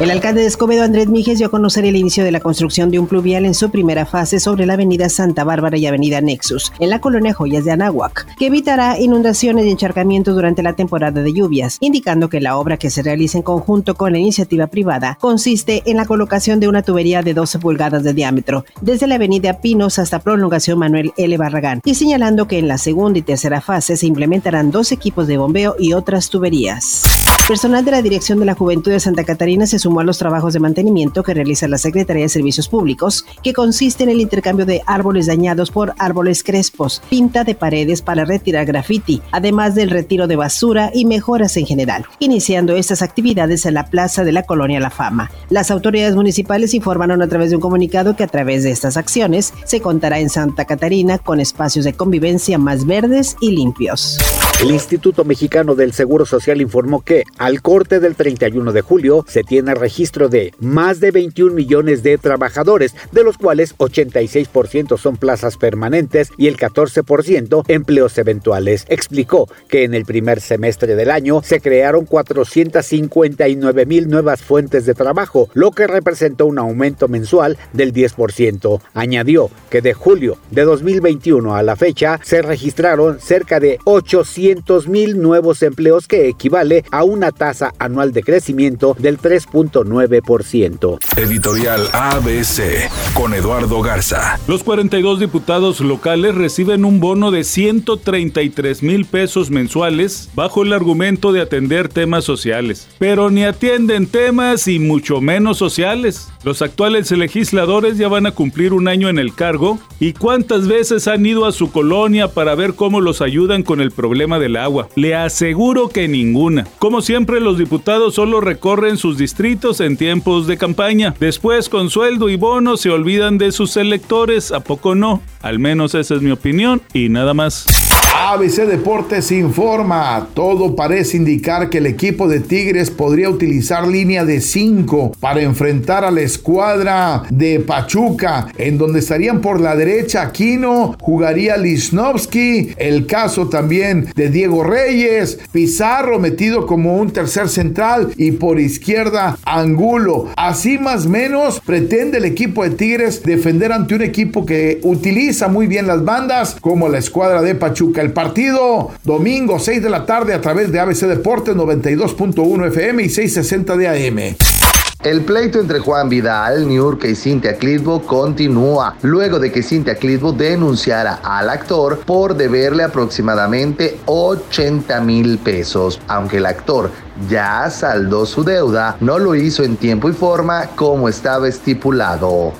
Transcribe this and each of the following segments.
El alcalde de Escobedo, Andrés Mijes, dio a conocer el inicio de la construcción de un pluvial en su primera fase sobre la avenida Santa Bárbara y avenida Nexus, en la colonia Joyas de Anáhuac, que evitará inundaciones y encharcamientos durante la temporada de lluvias, indicando que la obra que se realiza en conjunto con la iniciativa privada consiste en la colocación de una tubería de 12 pulgadas de diámetro, desde la avenida Pinos hasta prolongación Manuel L. Barragán, y señalando que en la segunda y tercera fase se implementarán dos equipos de bombeo y otras tuberías. Personal de la Dirección de la Juventud de Santa Catarina se sumó a los trabajos de mantenimiento que realiza la Secretaría de Servicios Públicos, que consiste en el intercambio de árboles dañados por árboles crespos, pinta de paredes para retirar graffiti, además del retiro de basura y mejoras en general, iniciando estas actividades en la plaza de la Colonia La Fama. Las autoridades municipales informaron a través de un comunicado que a través de estas acciones se contará en Santa Catarina con espacios de convivencia más verdes y limpios. El Instituto Mexicano del Seguro Social informó que al corte del 31 de julio se tiene registro de más de 21 millones de trabajadores, de los cuales 86% son plazas permanentes y el 14% empleos eventuales. Explicó que en el primer semestre del año se crearon 459 mil nuevas fuentes de trabajo, lo que representó un aumento mensual del 10%. Añadió que de julio de 2021 a la fecha se registraron cerca de 800 mil nuevos empleos que equivale a una tasa anual de crecimiento del 3.9%. Editorial ABC con Eduardo Garza. Los 42 diputados locales reciben un bono de 133 mil pesos mensuales bajo el argumento de atender temas sociales. Pero ni atienden temas y mucho menos sociales. Los actuales legisladores ya van a cumplir un año en el cargo y cuántas veces han ido a su colonia para ver cómo los ayudan con el problema del agua. Le aseguro que ninguna. Como siempre, los diputados solo recorren sus distritos en tiempos de campaña. Después, con sueldo y bono, se olvidan de sus electores. ¿A poco no? Al menos esa es mi opinión y nada más. ABC Deportes informa, todo parece indicar que el equipo de Tigres podría utilizar línea de 5 para enfrentar a la escuadra de Pachuca, en donde estarían por la derecha Aquino, jugaría Lisnowski, el caso también de Diego Reyes, Pizarro metido como un tercer central y por izquierda Angulo. Así más menos pretende el equipo de Tigres defender ante un equipo que utiliza muy bien las bandas como la escuadra de Pachuca partido domingo 6 de la tarde a través de ABC Deportes 92.1 FM y 660 de AM. El pleito entre Juan Vidal, Niurka y Cynthia Clitbo continúa, luego de que Cynthia Clitbo denunciara al actor por deberle aproximadamente 80 mil pesos. Aunque el actor ya saldó su deuda, no lo hizo en tiempo y forma como estaba estipulado.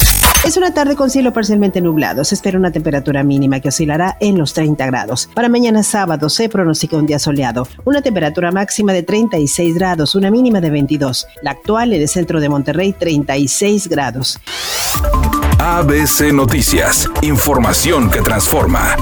Es una tarde con cielo parcialmente nublado. Se espera una temperatura mínima que oscilará en los 30 grados. Para mañana sábado se pronostica un día soleado. Una temperatura máxima de 36 grados, una mínima de 22. La actual en el centro de Monterrey, 36 grados. ABC Noticias. Información que transforma.